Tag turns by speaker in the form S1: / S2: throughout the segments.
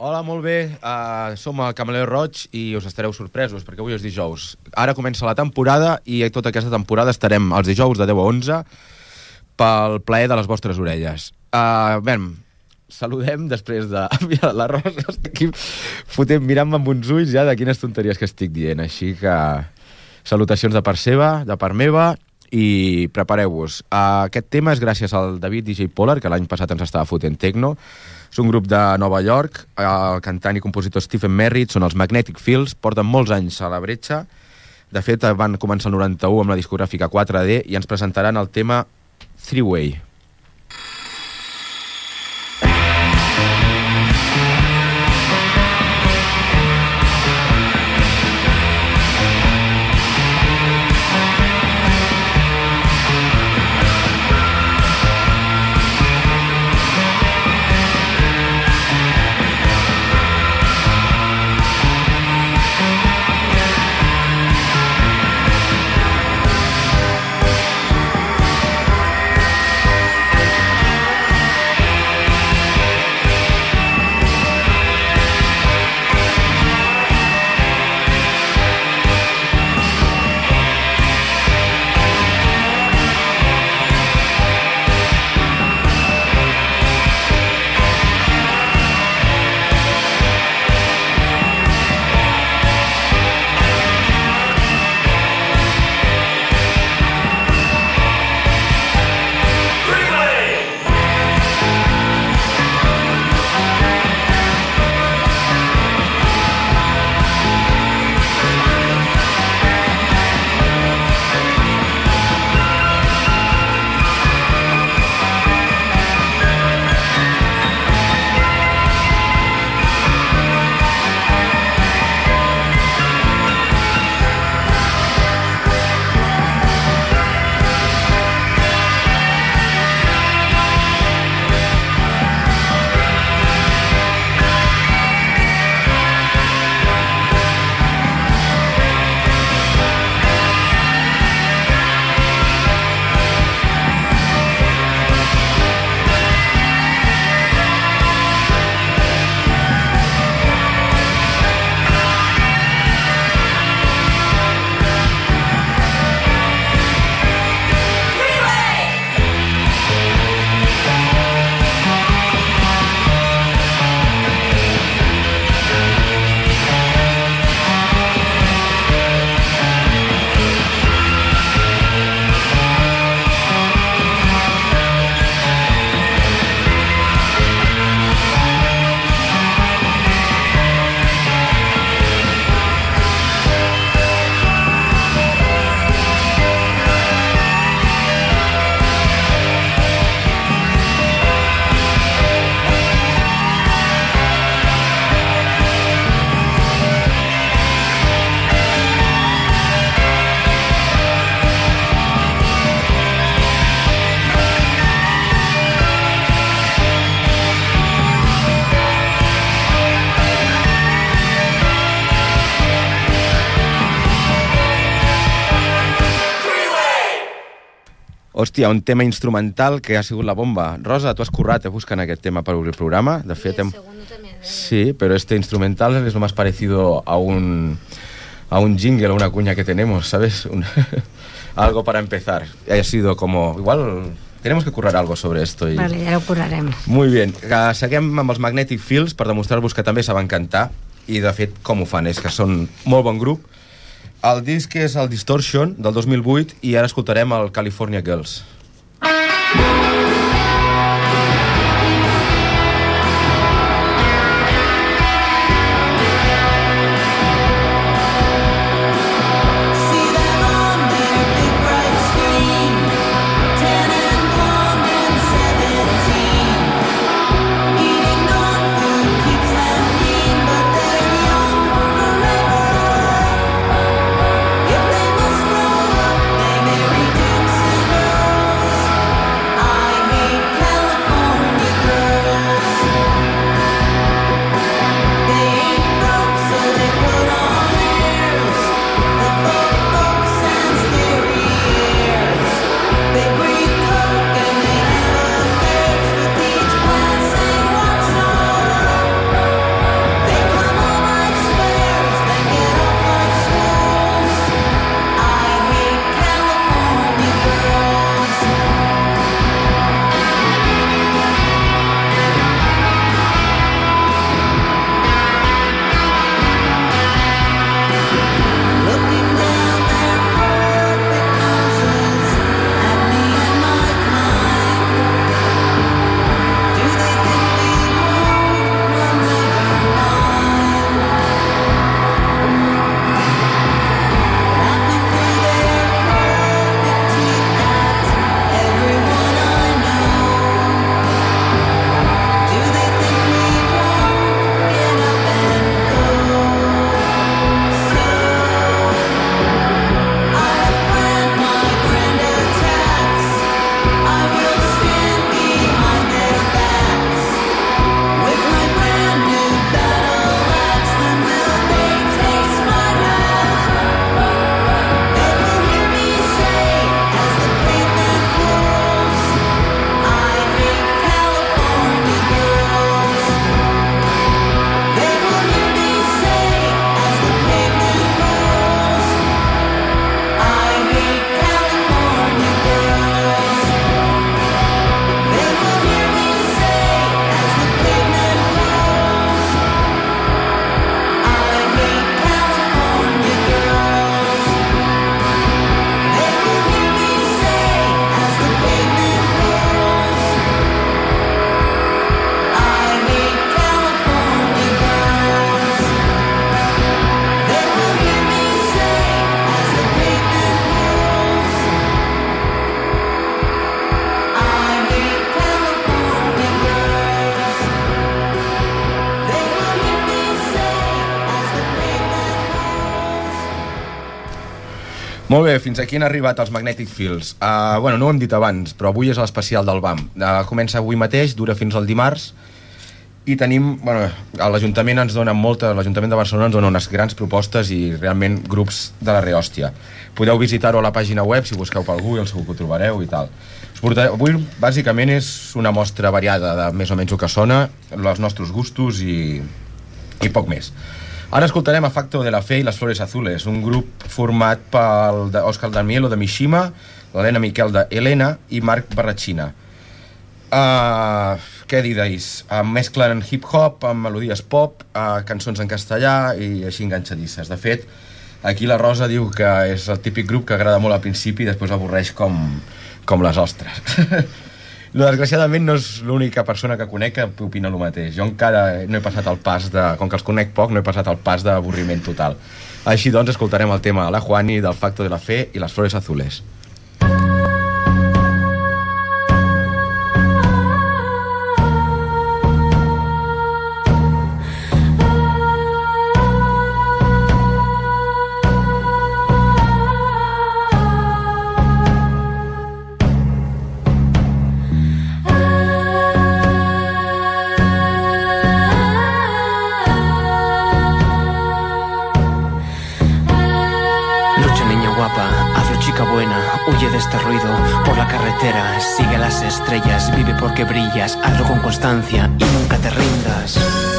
S1: Hola, molt bé. Uh, som el Camaleo Roig i us estareu sorpresos, perquè avui és dijous. Ara comença la temporada i tota aquesta temporada estarem els dijous de 10 a 11 pel plaer de les vostres orelles. Uh, bé, saludem després de... Mira, la Rosa està aquí fotent, mirant-me amb uns ulls ja de quines tonteries que estic dient. Així que salutacions de part seva, de part meva, i prepareu-vos. Uh, aquest tema és gràcies al David DJ Polar, que l'any passat ens estava fotent techno, és un grup de Nova York, el cantant i compositor Stephen Merritt, són els Magnetic Fields, porten molts anys a la bretxa. De fet, van començar el 91 amb la discogràfica 4D i ens presentaran el tema Three Way. Hòstia, un tema instrumental que ha sigut la bomba. Rosa, tu has currat eh, buscant aquest tema per obrir el programa. De fet, hem... Sí, pero este instrumental es lo más parecido a un, a un jingle, a una cuña que tenemos, ¿sabes? Un... algo para empezar. Ha sido como... Igual tenemos que currar algo sobre esto.
S2: I... Vale, ja ho currarem.
S1: Muy bien. Uh, seguim amb els Magnetic Fields per demostrar-vos que també saben cantar i, de fet, com ho fan, és que són molt bon grup el disc és el Distortion, del 2008, i ara escoltarem el California Girls.
S3: If
S1: Molt bé, fins aquí han arribat els Magnetic Fields. Uh, bueno, no ho hem dit abans, però avui és l'especial del BAM. Uh, comença avui mateix, dura fins al dimarts, i tenim, bueno, l'Ajuntament ens dona molta, l'Ajuntament de Barcelona ens dona unes grans propostes i realment grups de la reòstia. Podeu visitar-ho a la pàgina web, si busqueu pel Google segur que ho trobareu i tal. Us avui bàsicament és una mostra variada de més o menys el que sona, els nostres gustos i, i poc més. Ara escoltarem a Facto de la Fe i les Flores Azules, un grup format pel Òscar Damielo de Mishima, l'Helena Miquel de Helena i Marc Barratxina. Uh, què dideis? Uh, mesclen hip-hop amb melodies pop, uh, cançons en castellà i així enganxadisses. De fet, aquí la Rosa diu que és el típic grup que agrada molt al principi i després avorreix com, com les ostres. No, desgraciadament no és l'única persona que conec que opina el mateix. Jo encara no he passat el pas de... Com que els conec poc, no he passat el pas d'avorriment total. Així doncs, escoltarem el tema la Juani, del Facto de la Fe i les Flores Azules.
S4: Sigue las estrellas, vive porque brillas, hazlo con constancia y nunca te rindas.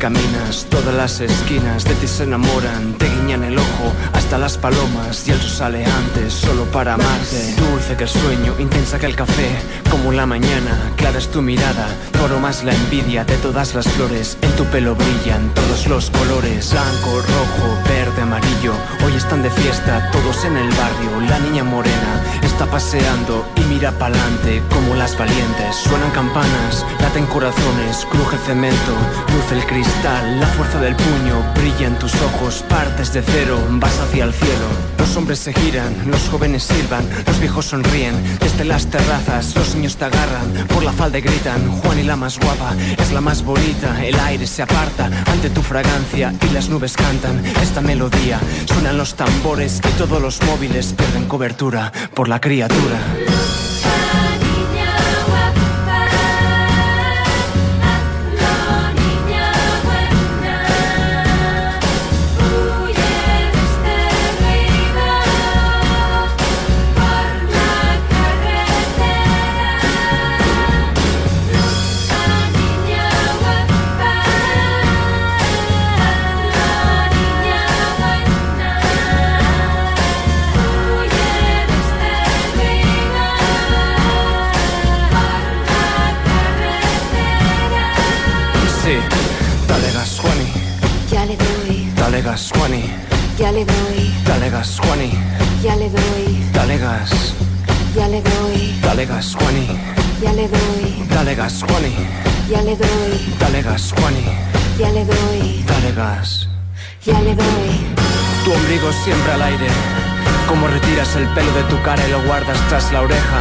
S4: Caminas, todas las esquinas de ti se enamoran, te guiñan el ojo hasta las palomas y el sale antes solo para amarte. Dulce que el sueño, intensa que el café, como la mañana, clara es tu mirada, por más la envidia de todas las flores, en tu pelo brillan todos los colores, blanco, rojo, verde, amarillo, hoy están de fiesta todos en el barrio, la niña morena está paseando y mira pa'lante como las valientes, suenan campanas, laten corazones, cruje cemento, luce el cristal, la fuerza del puño, brilla en tus ojos, partes de cero, vas hacia el cielo. Los hombres se giran, los jóvenes silban, los viejos sonríen, desde las terrazas los niños te agarran, por la falda y gritan, Juan y la más guapa, es la más bonita, el aire se aparta ante tu fragancia y las nubes cantan esta melodía, suenan los tambores y todos los móviles pierden cobertura por la criatura. Gas, Juani.
S5: Ya le doy.
S4: Dale gas.
S5: Ya le doy.
S4: Dale gas, Juani.
S5: Ya le doy.
S4: Dale gas, Juani.
S5: Ya le doy.
S4: Dale gas, Juani.
S5: Ya le doy.
S4: Dale gas.
S5: Ya le doy.
S4: Tu ombligo siempre al aire. Como retiras el pelo de tu cara y lo guardas tras la oreja.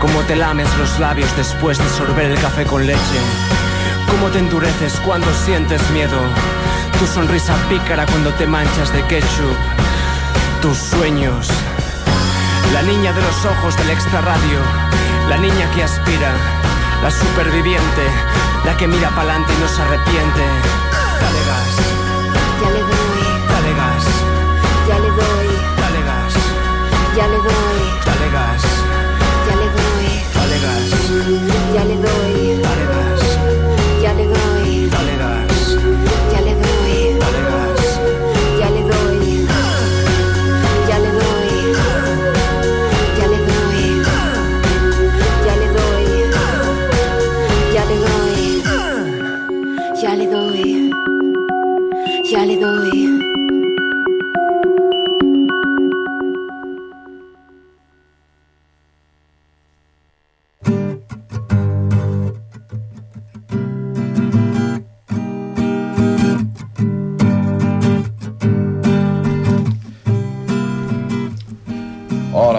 S4: Como te lames los labios después de sorber el café con leche. Cómo te endureces cuando sientes miedo tu sonrisa pícara cuando te manchas de ketchup. Tus sueños. La niña de los ojos del extra radio. La niña que aspira. La superviviente. La que mira pa'lante y no se arrepiente. Dale gas.
S5: Ya le doy.
S4: Dale gas.
S5: Ya le doy.
S4: Dale gas.
S5: Ya le doy.
S4: Dale gas.
S5: Ya le doy.
S4: Dale gas.
S5: Ya le doy.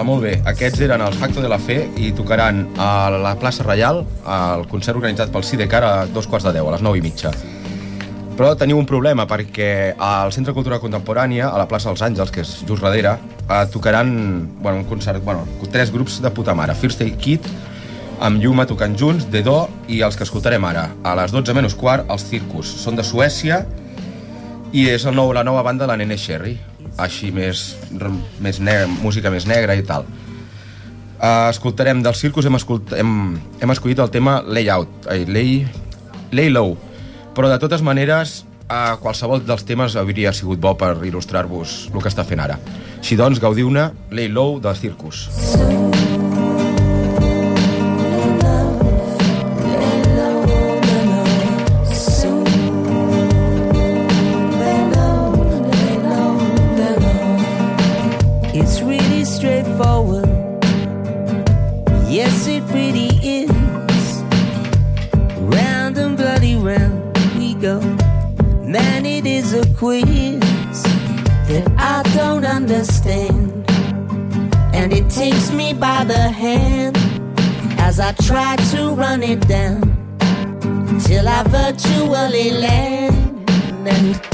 S1: Molt bé. Aquests eren els Facto de la Fe i tocaran a la plaça Reial, al concert organitzat pel Sidecar a dos quarts de deu, a les nou i mitja. Però teniu un problema, perquè al Centre de Cultura Contemporània, a la plaça dels Àngels, que és just darrere, eh, tocaran bueno, un concert, bueno, tres grups de puta mare. First Aid Kit, amb Lluma tocant junts, The Do i els que escoltarem ara. A les 12 menys quart, els Circus. Són de Suècia i és el nou, la nova banda de la Nene Sherry així més, més negra, música més negra i tal. Uh, escoltarem del Circus, hem, escolt, hem, hem escollit el tema Layout, ai, lay, lay Low, però de totes maneres uh, qualsevol dels temes hauria sigut bo per il·lustrar-vos el que està fent ara. Així doncs, gaudiu-ne Lay Low del Circus.
S3: It's try to run it down till I virtually land.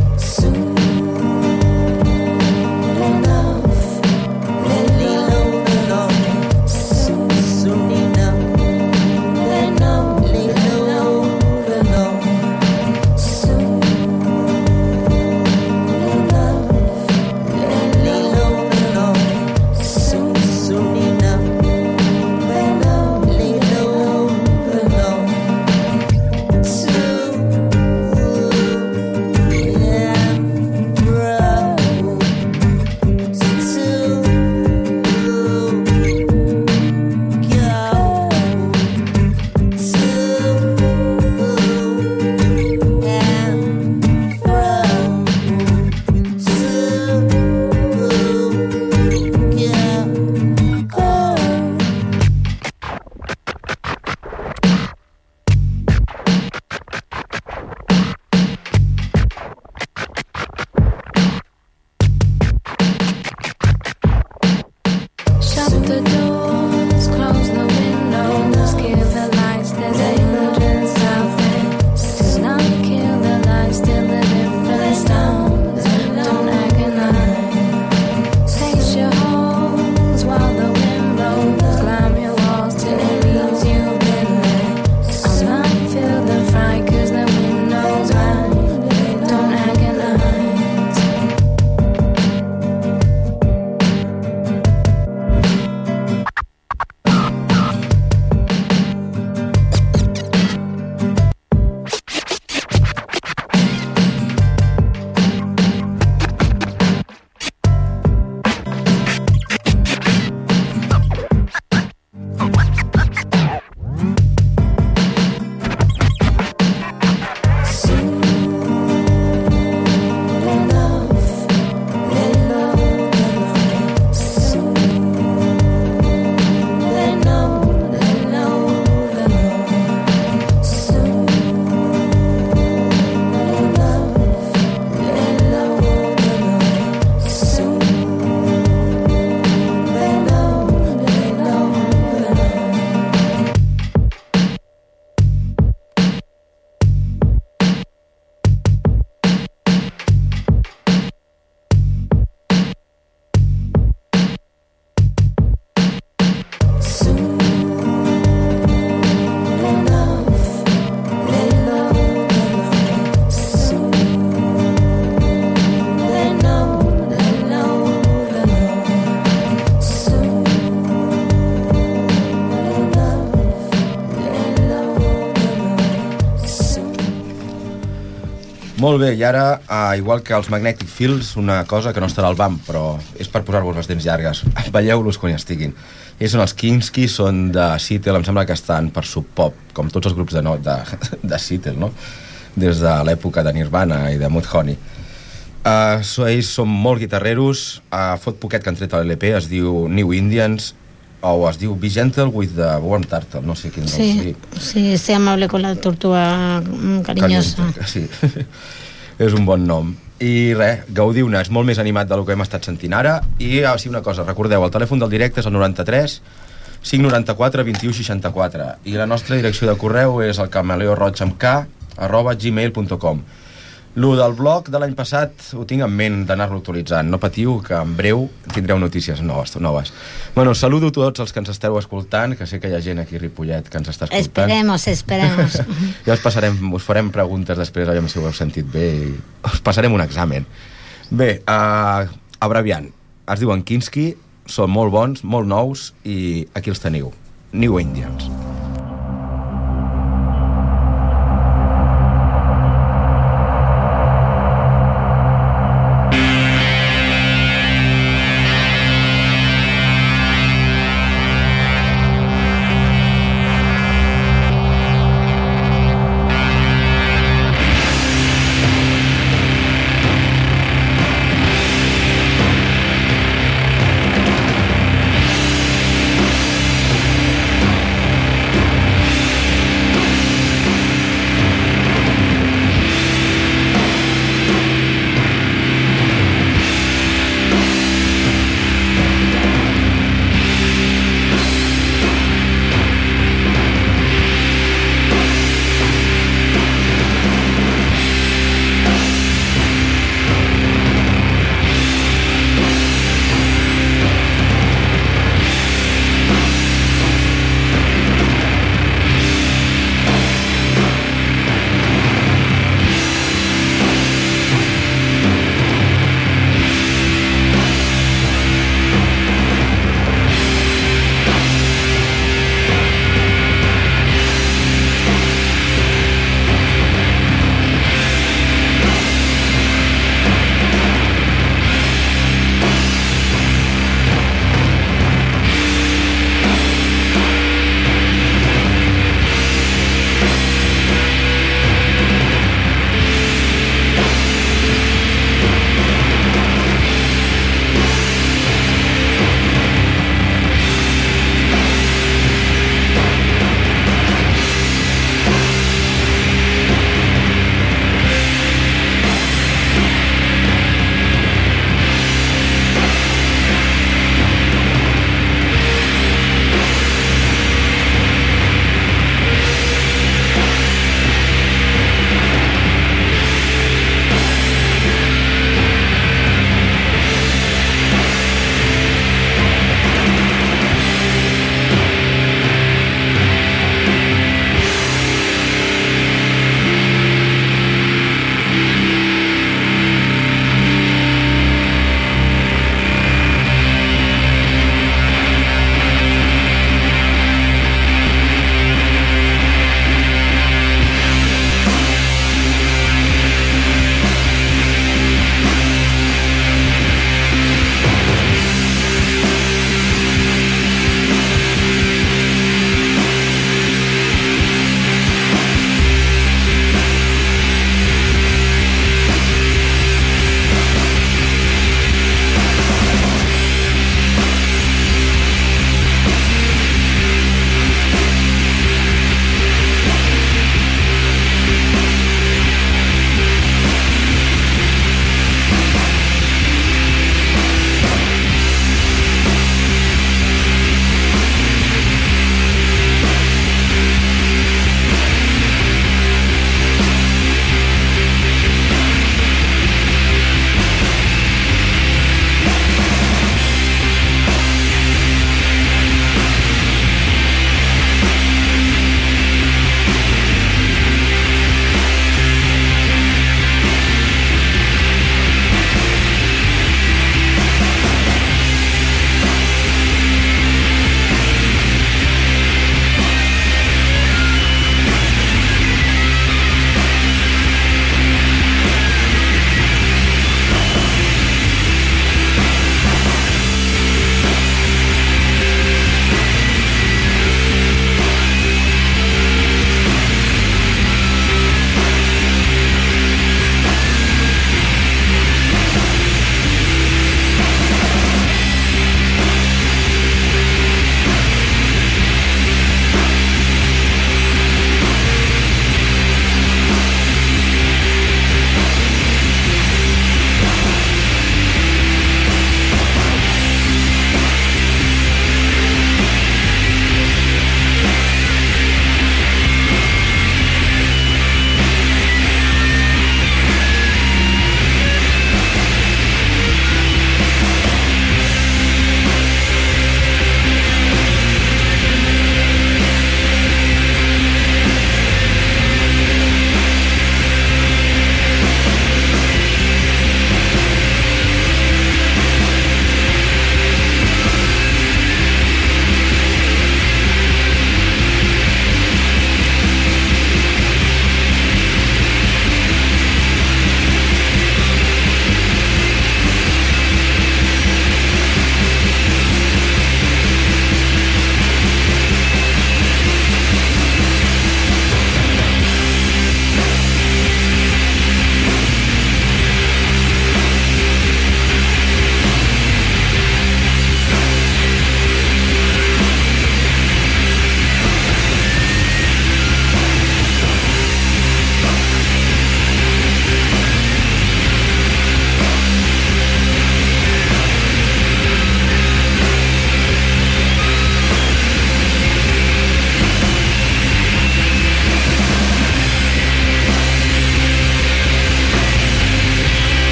S1: Molt bé, i ara, uh, igual que els Magnetic Fields, una cosa que no estarà al BAM, però és per posar-vos les dents llargues. Veieu-los quan hi estiguin. Ells són els Kinski, són de Seattle, em sembla que estan per Sub Pop, com tots els grups de, no, de, de Seattle, no? Des de l'època de Nirvana i de Mudhoney. Uh, so, ells són molt guitarreros, uh, fot poquet que han tret a l'LP, es diu New Indians, o es diu Be Gentle with the Warm Turtle, no sé quin nom.
S2: Sí, sí, sé amable con la tortuga mm, cariñosa.
S1: Cariñosa, Sí, és un bon nom. I res, gaudiu-ne, és molt més animat del que hem estat sentint ara. I ah, sí, una cosa, recordeu, el telèfon del directe és el 93 594 21 64 i la nostra direcció de correu és el camaleó roig amb K arroba gmail.com Lo del blog de l'any passat ho tinc en ment d'anar-lo actualitzant. No patiu, que en breu tindreu notícies noves. noves. Bueno, saludo a tots els que ens esteu escoltant, que sé que hi ha gent aquí a Ripollet que ens està escoltant.
S2: Esperemos, esperemos.
S1: ja us passarem, us farem preguntes després, aviam si ho heu sentit bé, i us passarem un examen. Bé, uh, abreviant, es diuen Kinski, són molt bons, molt nous, i aquí els teniu. New Indians.
S6: Thank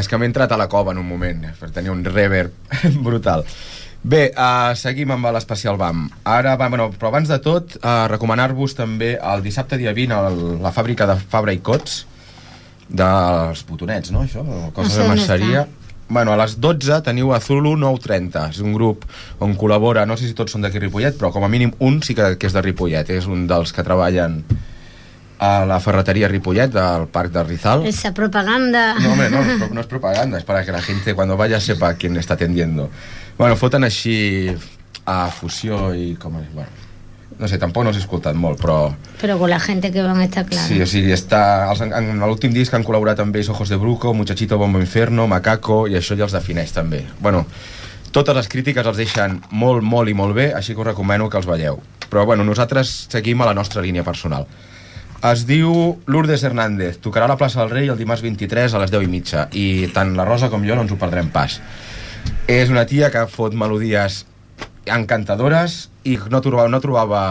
S1: és que m'he entrat a la cova en un moment, eh, per tenir un reverb brutal. Bé, uh, seguim amb l'especial BAM. Ara, va, bueno, però abans de tot, uh, recomanar-vos també el dissabte dia 20 a la fàbrica de Fabra i Cots, dels botonets, no, això? Coses
S2: sé
S1: de merceria.
S2: està.
S1: Bueno, a les 12 teniu a Zulu 930. És un grup on col·labora, no sé si tots són d'aquí Ripollet, però com a mínim un sí que, que és de Ripollet. És un dels que treballen a la ferreteria Ripollet del Parc de Rizal.
S2: Esa propaganda.
S1: No, hombre, no, no, es propaganda, es para que la gente cuando vaya sepa quién está atendiendo. Bueno, foten així a fusió i com... es- Bueno, no sé, tampoc no s'ha escoltat molt, però...
S2: Pero con la gente que van está claro.
S1: Sí, o sigui, està... Els, en, en l'últim disc han col·laborat amb ells Ojos de Bruco, Muchachito Bombo Inferno, Macaco, i això ja els defineix també. Bueno, totes les crítiques els deixen molt, molt i molt bé, així que us recomano que els veieu. Però bueno, nosaltres seguim a la nostra línia personal. Es diu Lourdes Hernández, tocarà a la plaça del Rei el dimarts 23 a les 10 i mitja, i tant la Rosa com jo no ens ho perdrem pas. És una tia que fot melodies encantadores i no trobava, no trobava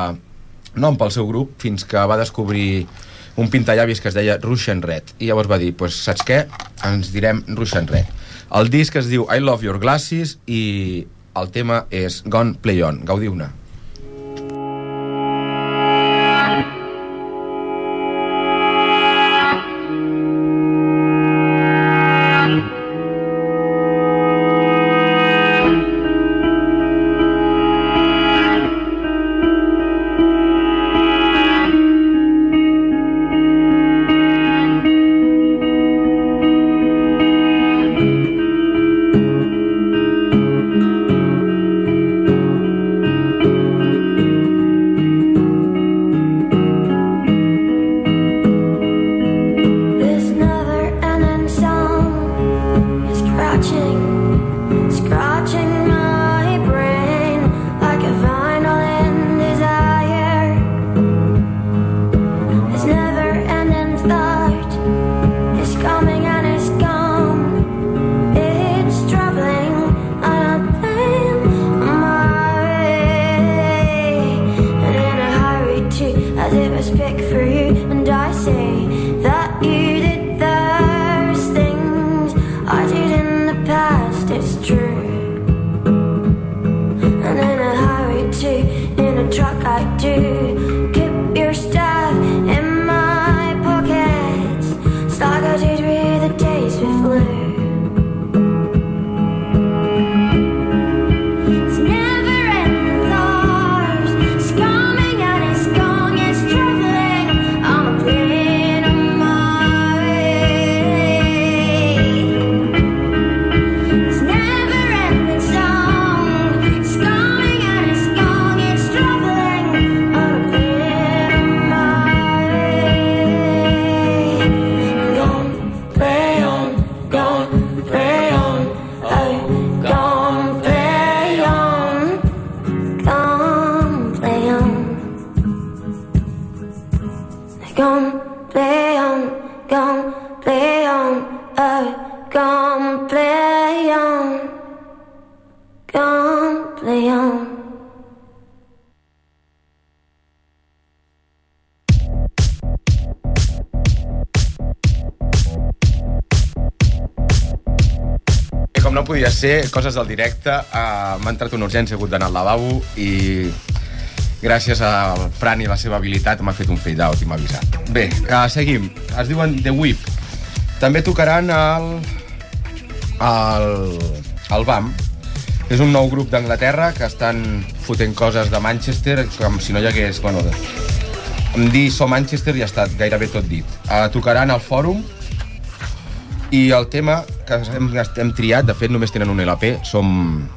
S1: nom pel seu grup fins que va descobrir un pintallavis que es deia Russian Red i llavors va dir, pues, saps què? Ens direm Russian Red. El disc es diu I Love Your Glasses i el tema és Gone Play On. Gaudiu-ne. Ser, coses del directe, uh, m'ha entrat una urgència, he hagut d'anar al lavabo i gràcies al Fran i la seva habilitat m'ha fet un fade out i m'ha avisat. Bé, uh, seguim. Es diuen The Whip. També tocaran el... el... el BAM. És un nou grup d'Anglaterra que estan fotent coses de Manchester com si no hi hagués... Bueno, em dir So Manchester ja estat gairebé tot dit. Uh, tocaran al Fòrum i el tema que hem, hem triat, de fet només tenen un LP, som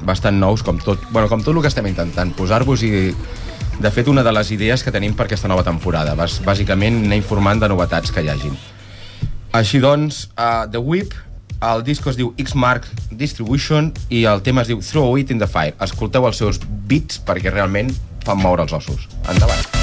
S1: bastant nous com tot, bueno, com tot el que estem intentant, posar-vos i de fet una de les idees que tenim per aquesta nova temporada, bàs, bàsicament anar informant de novetats que hi hagin. Així doncs, uh, The Whip, el disco es diu X-Mark Distribution i el tema es diu Throw It in the Fire. Escolteu els seus beats perquè realment fan moure els ossos. Endavant.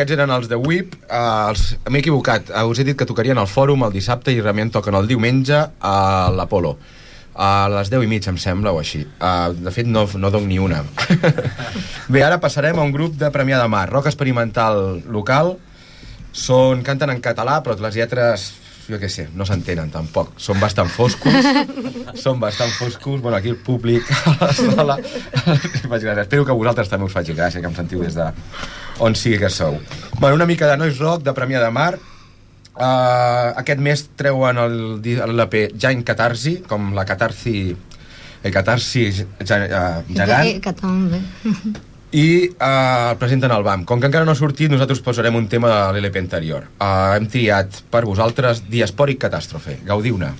S1: Aquests eren els de WIP. Uh, els... M'he equivocat. Uh, us he dit que tocarien al Fòrum el dissabte i realment toquen el diumenge a l'Apolo. A les 10 i mig, em sembla, o així. Uh, de fet, no, no dono ni una. bé, ara passarem a un grup de Premià de Mar, rock experimental local. Són, canten en català, però les lletres jo què sé, no s'entenen tampoc. Són bastant foscos. són bastant foscos. Bueno, aquí el públic a la sala... Espero que vosaltres també us faci gràcia, que em sentiu des de on sigui que sou. Bueno, una mica de noise rock de Premià de Mar. Uh, aquest mes treuen l'EP Giant Catarsi, com la catarsi el catarsi ja, uh, gegant i uh, el presenten al BAM. Com que encara no ha sortit, nosaltres posarem un tema de l'LP anterior. Uh, hem triat per vosaltres Diaspòric Catàstrofe. Gaudiu-ne.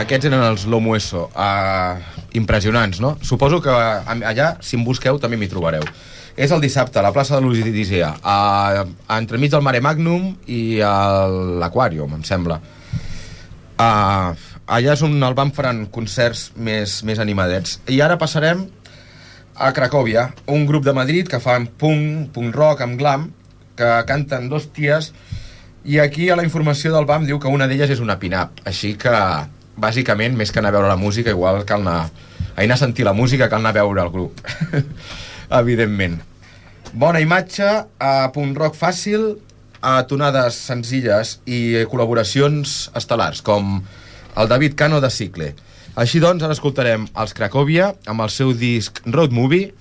S1: Aquests eren els Lomo Eso. Uh, impressionants, no? Suposo que a- allà, si em busqueu, també m'hi trobareu. És el dissabte, a la plaça de l'Odissea, uh, entremig del Mare Magnum i a l'Aquàrium, em sembla. Uh, allà és on el van faran concerts més, més animadets. I ara passarem a Cracòvia, un grup de Madrid que fan punk, punk rock amb glam, que canten dos ties, i aquí a la informació del BAM diu que una d'elles és una pin-up, així que bàsicament, més que anar a veure la música, igual cal anar, anar a sentir la música, cal anar a veure el grup, evidentment. Bona imatge, a punt rock fàcil, a tonades senzilles i col·laboracions estel·lars, com el David Cano de Cicle. Així doncs, ara escoltarem els Cracòvia amb el seu disc Road Movie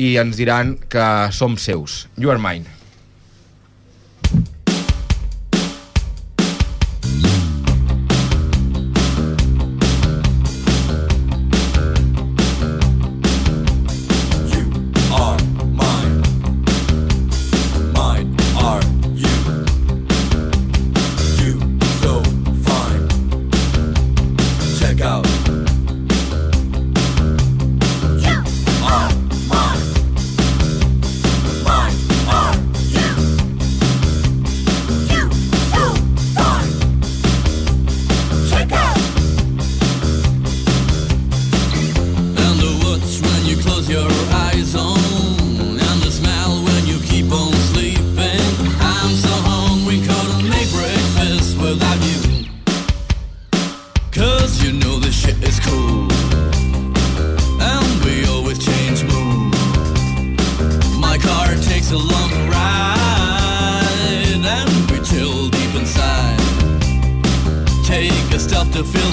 S1: i ens diran que som seus. You are mine.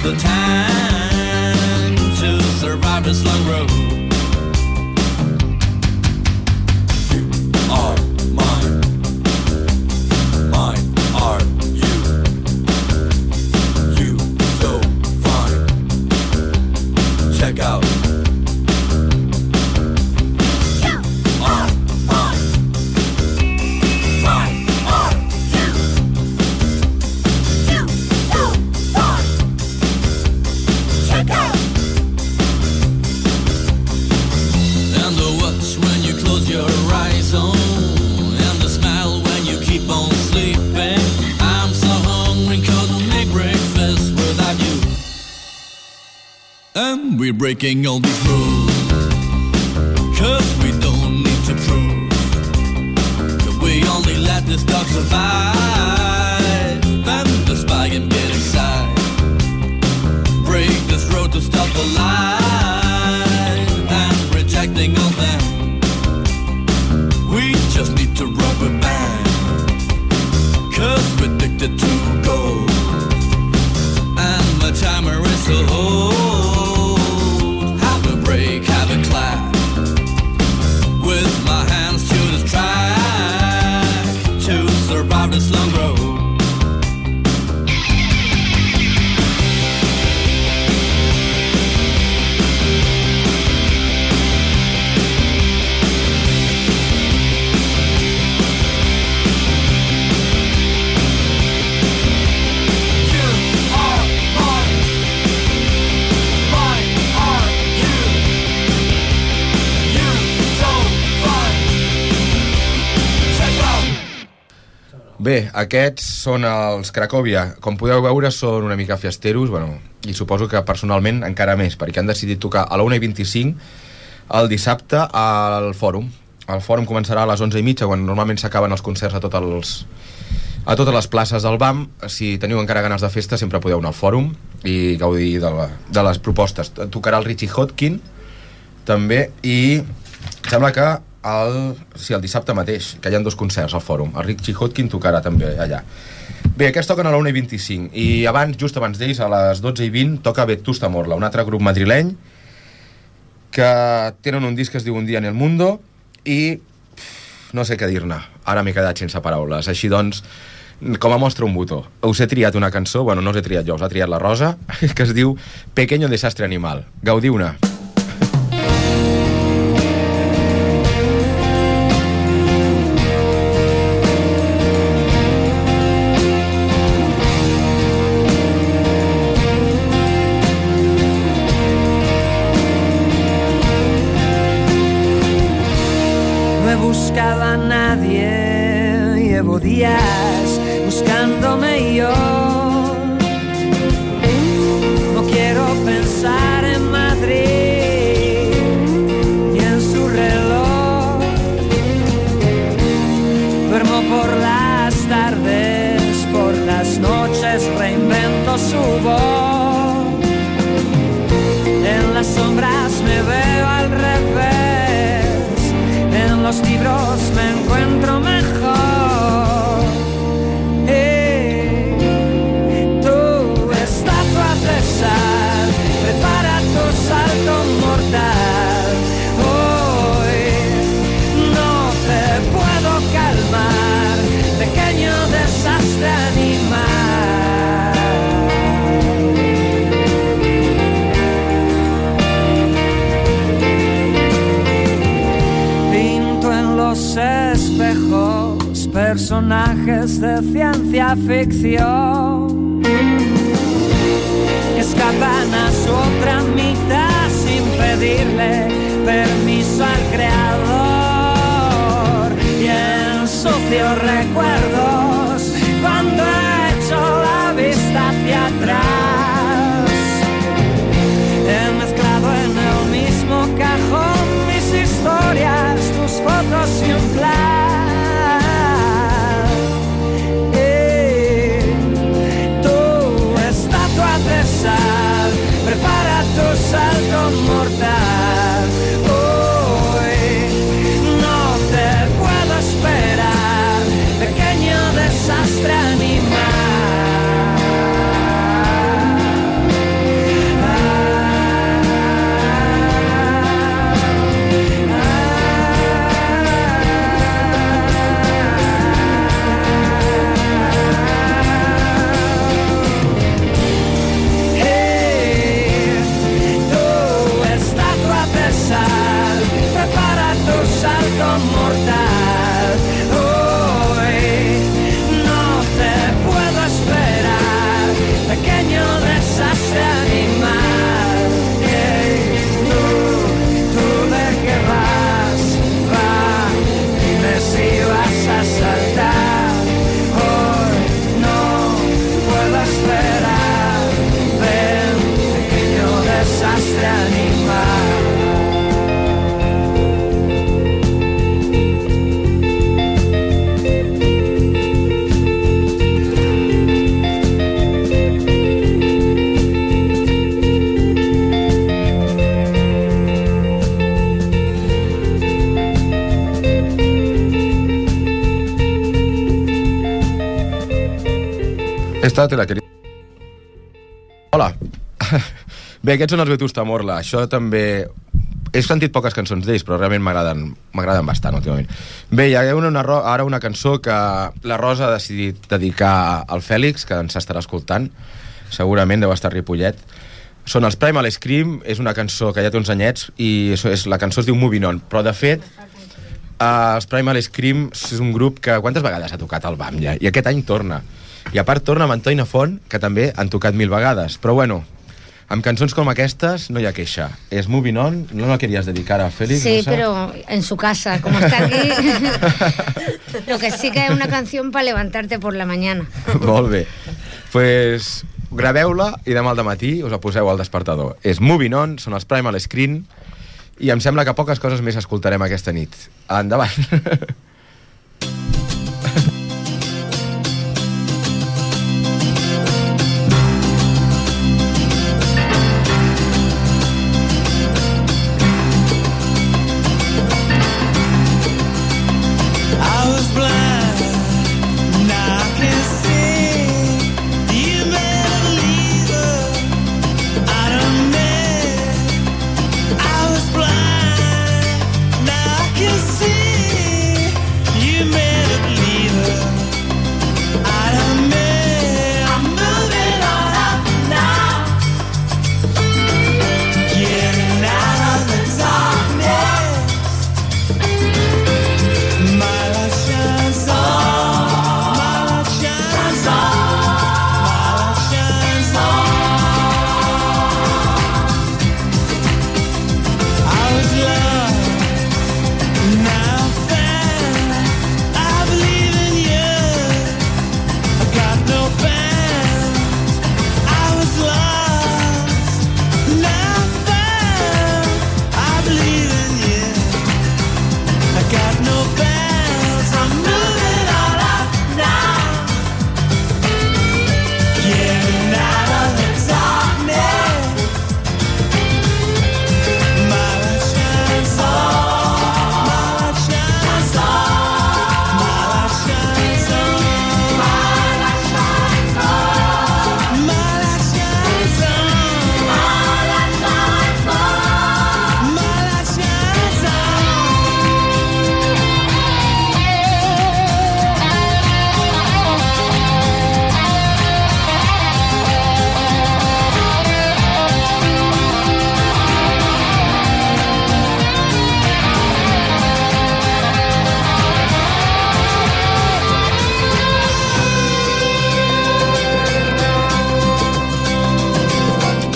S7: The time To survive this long road.
S8: You are
S7: breaking all these rules. Cause we don't need to prove That we only let this dog survive
S1: Bé, aquests són els Cracòvia. Com podeu veure, són una mica fiesteros, bueno, i suposo que personalment encara més, perquè han decidit tocar a la 1 i 25 el dissabte al Fòrum. El Fòrum començarà a les 11 i mitja, quan normalment s'acaben els concerts a tots els, a totes les places del BAM. Si teniu encara ganes de festa, sempre podeu anar al Fòrum i gaudir de, la, de les propostes. Tocarà el Richie Hotkin, també, i sembla que el, sí, el dissabte mateix, que hi ha dos concerts al Fòrum. El Richie Hotkin tocarà també allà. Bé, aquests toquen a la 1 i 25 i abans, just abans d'ells, a les 12 i 20, toca Vetusta Morla, un altre grup madrileny que tenen un disc que es diu Un dia en el mundo i no sé què dir-ne. Ara m'he quedat sense paraules. Així doncs, com a mostra un botó. Us he triat una cançó, bueno, no us he triat jo, us ha triat la Rosa, que es diu Pequeño desastre animal. Gaudiu-ne.
S8: You
S9: por las tardes, por las noches reinvento su voz. Personajes de ciencia ficción. Escapan a su otra sin pedirle permiso al creador. Y ensucio recuerdos cuando he hecho la vista hacia atrás. He mezclado en el mismo cajón mis historias, tus fotos y un plan.
S1: Esta te la quería... Hola. Bé, aquests són els Betus Tamorla. Això també... He sentit poques cançons d'ells, però realment m'agraden bastant últimament. Bé, hi ha una, una, ara una cançó que la Rosa ha decidit dedicar al Fèlix, que ens estarà escoltant. Segurament deu estar Ripollet. Són els Primal Scream, és una cançó que ja té uns anyets, i això és, la cançó es diu Moving On. Però, de fet, Uh, els Primal Scream és un grup que quantes vegades ha tocat al BAM ja? I aquest any torna. I a part torna amb Antoni Font, que també han tocat mil vegades. Però bueno, amb cançons com aquestes no hi ha queixa. És Moving On, no la querías dedicar a Félix?
S2: Sí,
S1: Rosa?
S2: pero en su casa, como está aquí. Lo que sí que es una canción para levantarte por la mañana.
S1: Molt bé. pues, graveu-la i demà al matí us la poseu al despertador. És Moving On, són els Primal Screen, i em sembla que poques coses més escoltarem aquesta nit. Endavant.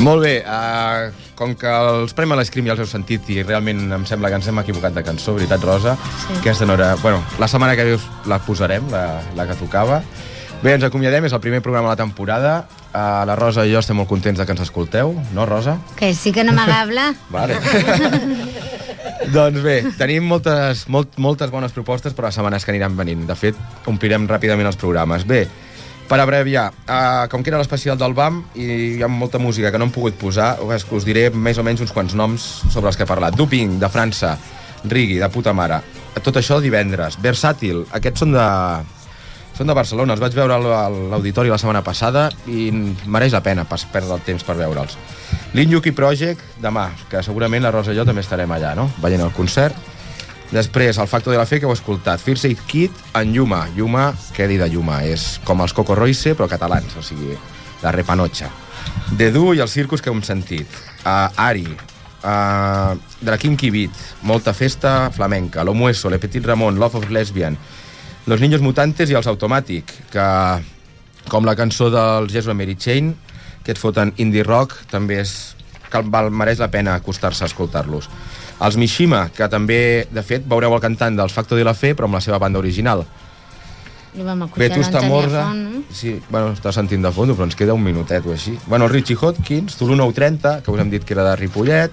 S1: Molt bé, uh, com que els Premi a l'Escrim ja els heu sentit i realment em sembla que ens hem equivocat de cançó, veritat, Rosa?
S2: Sí.
S1: Aquesta no era... Bueno, la setmana que ve us la posarem, la, la que tocava. Bé, ens acomiadem, és el primer programa de la temporada. Uh, la Rosa i jo estem molt contents de que ens escolteu, no, Rosa?
S2: Que sí que no m'agabla.
S1: Vale. doncs bé, tenim moltes, molt, moltes bones propostes per les setmanes que aniran venint. De fet, omplirem ràpidament els programes. Bé, per abreviar, uh, com que era l'especial del BAM i hi ha molta música que no hem pogut posar, us, us diré més o menys uns quants noms sobre els que he parlat. Duping, de França, Rigui, de puta mare. Tot això divendres. Versàtil, aquests són de, són de Barcelona, els vaig veure a l'auditori la setmana passada i mereix la pena pas perdre el temps per veure'ls. L'Inyuki Project, demà, que segurament la Rosa i jo també estarem allà, no?, veient el concert. Després, el Factor de la Fe, que heu escoltat. First Aid Kit en Yuma. Yuma, què dir de Yuma? És com els Coco Royce, però catalans, o sigui, la repanotxa. The Du i el circus que hem sentit. Uh, Ari, uh, de la Kinky Beat, molta festa flamenca. Lo Mueso, Le Petit Ramon, Love of Lesbian, Los Niños Mutantes i els Automatic, que, com la cançó dels Jesus and Mary Chain, que et foten indie rock, també és que val, mereix la pena acostar-se a escoltar-los. Els Mishima, que també, de fet, veureu el cantant dels Facto de la Fe, però amb la seva banda original.
S2: I vam escoltar
S1: Vetusta.
S2: Font, no?
S1: Sí, bueno, està sentint de fons, però ens queda un minutet o així. Bueno, el Richie Hotkins, Tulu 930, que us hem dit que era de Ripollet.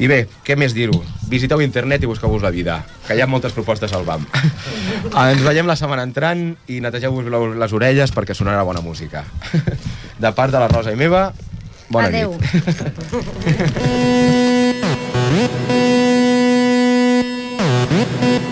S1: I bé, què més dir-ho? Visiteu internet i busqueu-vos la vida, que hi ha moltes propostes al BAM. Ens veiem la setmana entrant i netegeu-vos les orelles perquè sonarà bona música. De part de la Rosa i meva, bona
S2: Adeu.
S1: nit.
S3: Thank you.